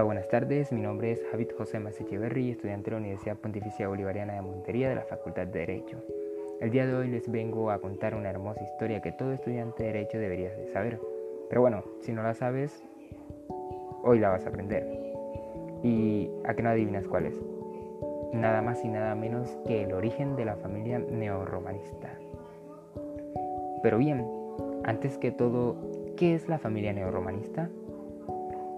Hola, buenas tardes. Mi nombre es Javid José Masecheverri, estudiante de la Universidad Pontificia Bolivariana de Montería de la Facultad de Derecho. El día de hoy les vengo a contar una hermosa historia que todo estudiante de Derecho debería de saber. Pero bueno, si no la sabes, hoy la vas a aprender. ¿Y a qué no adivinas cuál es? Nada más y nada menos que el origen de la familia neorromanista. Pero bien, antes que todo, ¿qué es la familia neorromanista?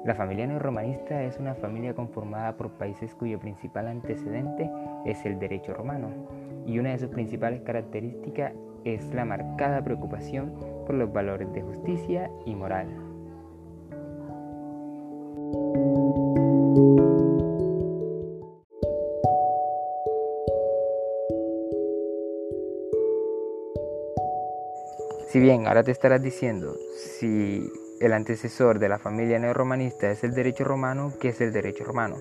La familia neorromanista es una familia conformada por países cuyo principal antecedente es el derecho romano y una de sus principales características es la marcada preocupación por los valores de justicia y moral. Si bien ahora te estarás diciendo si el antecesor de la familia neorromanista es el derecho romano, ¿qué es el derecho romano?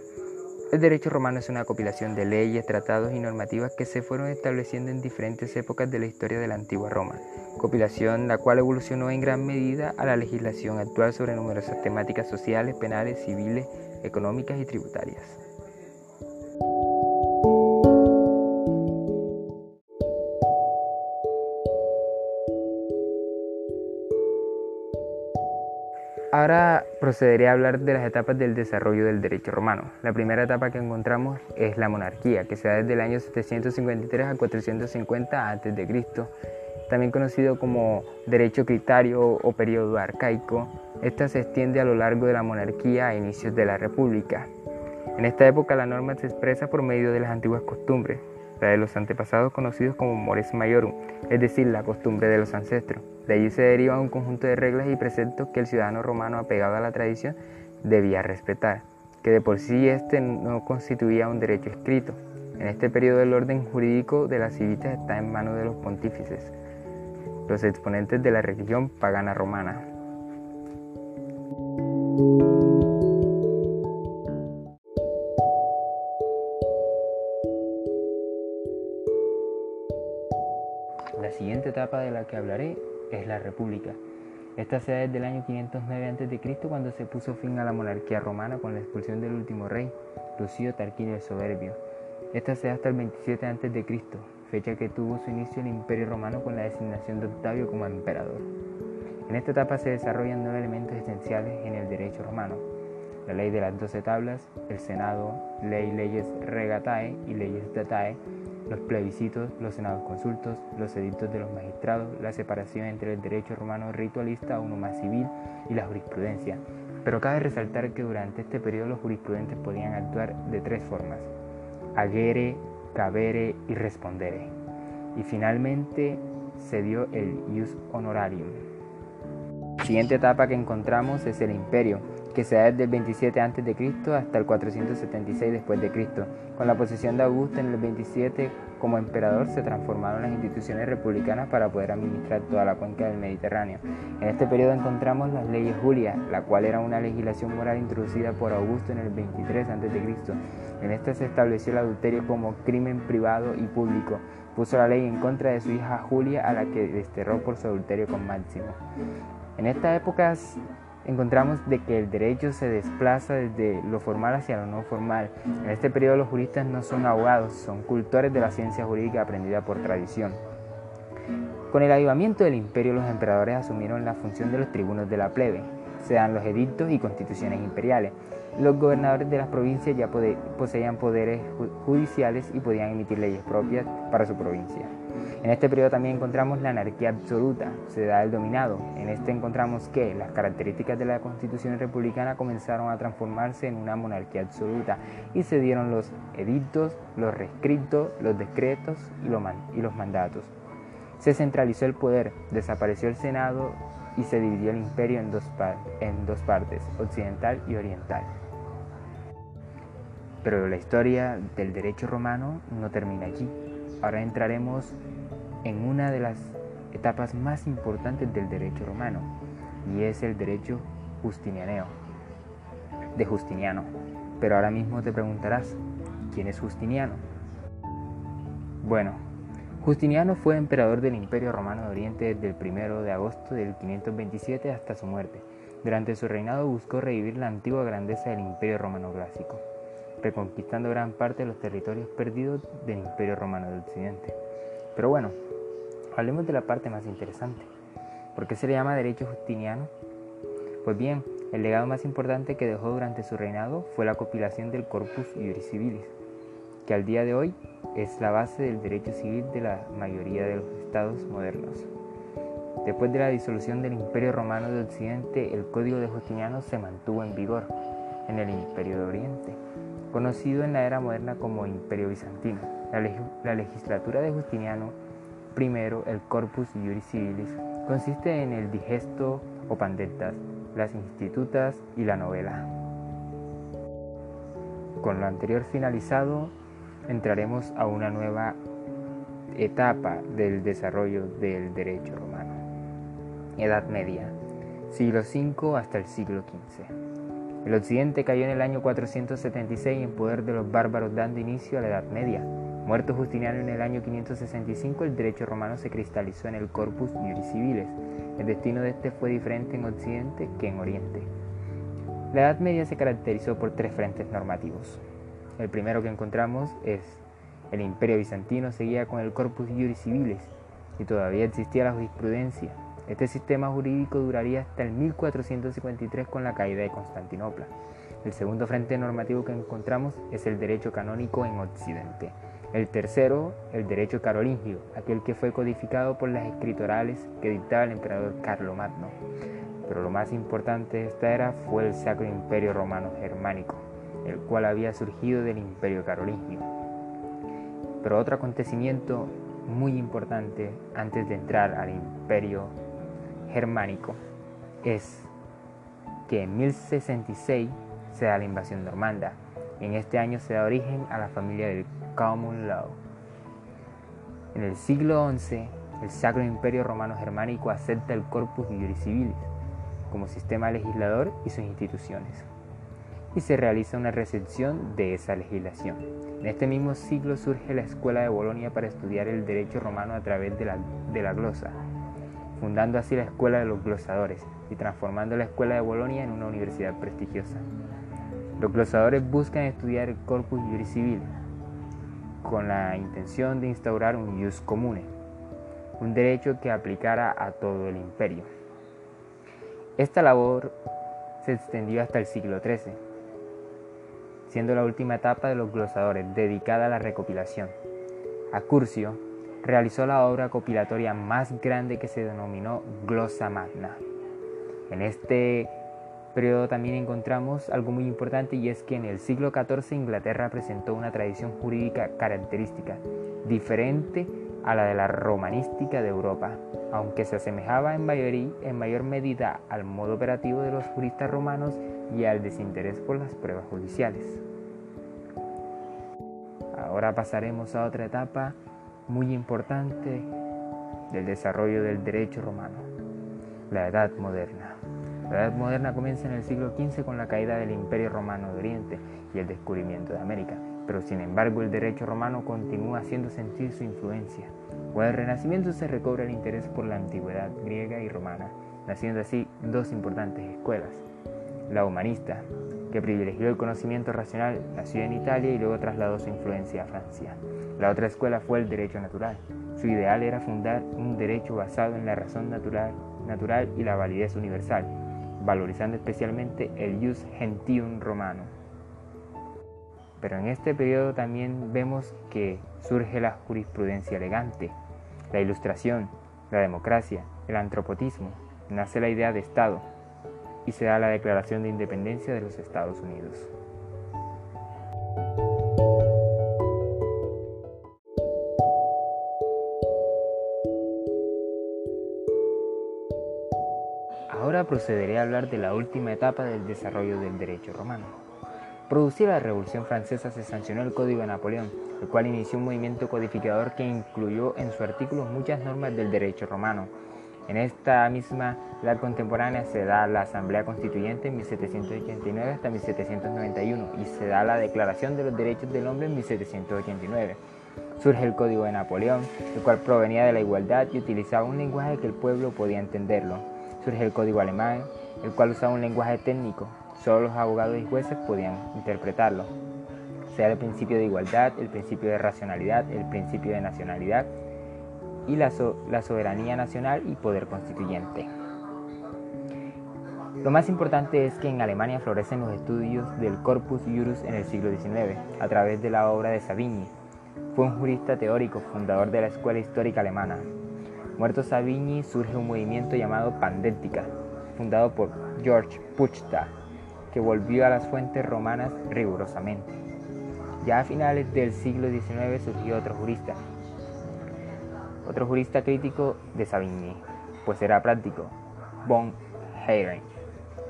El derecho romano es una compilación de leyes, tratados y normativas que se fueron estableciendo en diferentes épocas de la historia de la antigua Roma, compilación la cual evolucionó en gran medida a la legislación actual sobre numerosas temáticas sociales, penales, civiles, económicas y tributarias. Ahora procederé a hablar de las etapas del desarrollo del derecho romano. La primera etapa que encontramos es la monarquía, que se da desde el año 753 a 450 a.C., también conocido como derecho critario o periodo arcaico. Esta se extiende a lo largo de la monarquía a inicios de la república. En esta época la norma se expresa por medio de las antiguas costumbres, de los antepasados conocidos como mores maiorum, es decir, la costumbre de los ancestros. De allí se deriva un conjunto de reglas y preceptos que el ciudadano romano apegado a la tradición debía respetar, que de por sí este no constituía un derecho escrito. En este periodo el orden jurídico de las civitas está en manos de los pontífices, los exponentes de la religión pagana romana. Etapa de la que hablaré es la República. Esta se da desde el año 509 a.C. cuando se puso fin a la monarquía romana con la expulsión del último rey, Lucio Tarquinio el Soberbio. Esta se da hasta el 27 a.C., fecha que tuvo su inicio el Imperio Romano con la designación de Octavio como emperador. En esta etapa se desarrollan nueve elementos esenciales en el derecho romano. La ley de las doce tablas, el Senado, ley leyes regatae y leyes datae, los plebiscitos, los senados consultos, los edictos de los magistrados, la separación entre el derecho romano ritualista, uno más civil, y la jurisprudencia. Pero cabe resaltar que durante este periodo los jurisprudentes podían actuar de tres formas, agere, cabere y respondere. Y finalmente se dio el ius honorarium. La siguiente etapa que encontramos es el imperio, que se da desde el 27 a.C. hasta el 476 después de Cristo. Con la posesión de Augusto en el 27 como emperador se transformaron las instituciones republicanas para poder administrar toda la cuenca del Mediterráneo. En este periodo encontramos las leyes Julias, la cual era una legislación moral introducida por Augusto en el 23 a.C. En esta se estableció el adulterio como crimen privado y público. Puso la ley en contra de su hija Julia, a la que desterró por su adulterio con Máximo. En esta época encontramos de que el derecho se desplaza desde lo formal hacia lo no formal. En este periodo los juristas no son abogados, son cultores de la ciencia jurídica aprendida por tradición. Con el avivamiento del imperio los emperadores asumieron la función de los tribunos de la plebe, se dan los edictos y constituciones imperiales. Los gobernadores de las provincias ya poseían poderes judiciales y podían emitir leyes propias para su provincia. En este periodo también encontramos la anarquía absoluta, se da el dominado. En este encontramos que las características de la constitución republicana comenzaron a transformarse en una monarquía absoluta y se dieron los edictos, los rescritos, los decretos y los mandatos. Se centralizó el poder, desapareció el Senado y se dividió el imperio en dos, en dos partes, occidental y oriental. Pero la historia del derecho romano no termina aquí. Ahora entraremos en una de las etapas más importantes del derecho romano, y es el derecho justinianeo, de Justiniano. Pero ahora mismo te preguntarás, ¿quién es Justiniano? Bueno, Justiniano fue emperador del Imperio Romano de Oriente desde el 1 de agosto del 527 hasta su muerte. Durante su reinado buscó revivir la antigua grandeza del Imperio Romano Clásico, reconquistando gran parte de los territorios perdidos del Imperio Romano de Occidente. Pero bueno, hablemos de la parte más interesante. ¿Por qué se le llama derecho justiniano? Pues bien, el legado más importante que dejó durante su reinado fue la compilación del Corpus Iuris Civilis, que al día de hoy es la base del derecho civil de la mayoría de los estados modernos. Después de la disolución del Imperio Romano de Occidente, el Código de Justiniano se mantuvo en vigor en el Imperio de Oriente, conocido en la era moderna como Imperio Bizantino. La, legislatura de Justiniano, primero el Corpus Iuris Civilis, consiste en el digesto o pandeltas, las institutas y la novela. Con lo anterior finalizado, entraremos a una nueva etapa del desarrollo del derecho romano. Edad Media, siglo V hasta el siglo XV. El occidente cayó en el año 476 en poder de los bárbaros dando inicio a la Edad Media. Muerto Justiniano en el año 565, el derecho romano se cristalizó en el Corpus Iuris Civiles. El destino de este fue diferente en Occidente que en Oriente. La Edad Media se caracterizó por tres frentes normativos. El primero que encontramos es el Imperio Bizantino seguía con el Corpus Iuris Civiles y todavía existía la jurisprudencia. Este sistema jurídico duraría hasta el 1453 con la caída de Constantinopla. El segundo frente normativo que encontramos es el derecho canónico en Occidente. El tercero, el derecho carolingio, aquel que fue codificado por las escritorales que dictaba el emperador Carlomagno. Pero lo más importante de esta era fue el Sacro Imperio Romano Germánico, el cual había surgido del Imperio Carolingio. Pero otro acontecimiento muy importante antes de entrar al Imperio Germánico es que en 1066 se da la invasión normanda. En este año se da origen a la familia del Common Law. En el siglo XI, el Sacro Imperio Romano Germánico acepta el Corpus Iuris Civilis como sistema legislador y sus instituciones y se realiza una recepción de esa legislación. En este mismo siglo surge la Escuela de Bolonia para estudiar el derecho romano a través de la, de la glosa, fundando así la Escuela de los Glosadores y transformando la Escuela de Bolonia en una universidad prestigiosa. Los glosadores buscan estudiar el corpus juris civil con la intención de instaurar un ius comune, un derecho que aplicara a todo el imperio. Esta labor se extendió hasta el siglo XIII siendo la última etapa de los glosadores dedicada a la recopilación. Acurcio realizó la obra copilatoria más grande que se denominó Glosa Magna. En este periodo también encontramos algo muy importante y es que en el siglo XIV Inglaterra presentó una tradición jurídica característica, diferente a la de la romanística de Europa, aunque se asemejaba en, en mayor medida al modo operativo de los juristas romanos y al desinterés por las pruebas judiciales. Ahora pasaremos a otra etapa muy importante del desarrollo del derecho romano, la Edad Moderna. La Edad Moderna comienza en el siglo XV con la caída del Imperio Romano de Oriente y el descubrimiento de América, pero sin embargo el derecho romano continúa haciendo sentir su influencia. Con el Renacimiento se recobra el interés por la antigüedad griega y romana, naciendo así dos importantes escuelas, la humanista, que privilegió el conocimiento racional, nació en Italia y luego trasladó su influencia a Francia. La otra escuela fue el derecho natural. Su ideal era fundar un derecho basado en la razón natural, natural y la validez universal, valorizando especialmente el jus gentium romano. Pero en este periodo también vemos que surge la jurisprudencia elegante, la ilustración, la democracia, el antropotismo, nace la idea de Estado, y se da la Declaración de Independencia de los Estados Unidos. Ahora procederé a hablar de la última etapa del desarrollo del derecho romano. Producida la Revolución Francesa se sancionó el Código de Napoleón, el cual inició un movimiento codificador que incluyó en su artículo muchas normas del derecho romano, en esta misma edad contemporánea se da la Asamblea Constituyente en 1789 hasta 1791 y se da la Declaración de los Derechos del Hombre en 1789. Surge el Código de Napoleón, el cual provenía de la igualdad y utilizaba un lenguaje que el pueblo podía entenderlo. Surge el Código Alemán, el cual usaba un lenguaje técnico. Solo los abogados y jueces podían interpretarlo. sea, el principio de igualdad, el principio de racionalidad, el principio de nacionalidad y la, soberanía nacional y poder constituyente. Lo más importante es que en Alemania florecen los estudios del Corpus Juris en el siglo XIX, a través de la obra de Savigny. Fue un jurista teórico, fundador de la Escuela Histórica Alemana. Muerto Savigny, surge un movimiento llamado Pandética, fundado por George Puchta, que volvió a las fuentes romanas rigurosamente. Ya a finales del siglo XIX surgió otro jurista, otro jurista crítico de Savigny, pues era práctico, von Heyring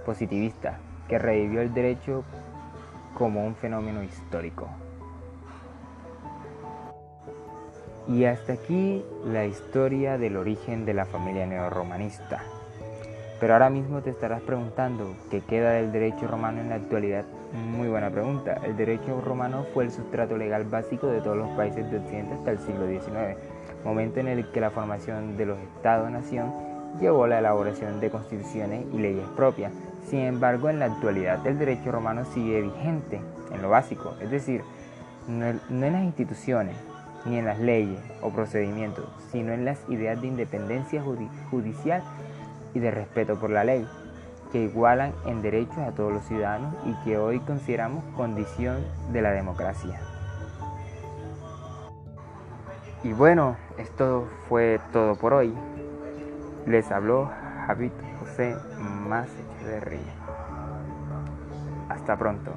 positivista que revivió el derecho como un fenómeno histórico. Y hasta aquí la historia del origen de la familia neorromanista. Pero ahora mismo te estarás preguntando qué queda del derecho romano en la actualidad. Muy buena pregunta. El derecho romano fue el sustrato legal básico de todos los países de Occidente hasta el siglo XIX, momento en el que la formación de los estados-nación llevó a la elaboración de constituciones y leyes propias, sin embargo, en la actualidad el derecho romano sigue vigente en lo básico, es decir, no, en las instituciones, ni en las leyes o procedimientos, sino en las ideas de independencia judicial y de respeto por la ley, que igualan en derechos a todos los ciudadanos y que hoy consideramos condición de la democracia. Y bueno, esto fue todo por hoy. Les habló Javid José Ría. Hasta pronto.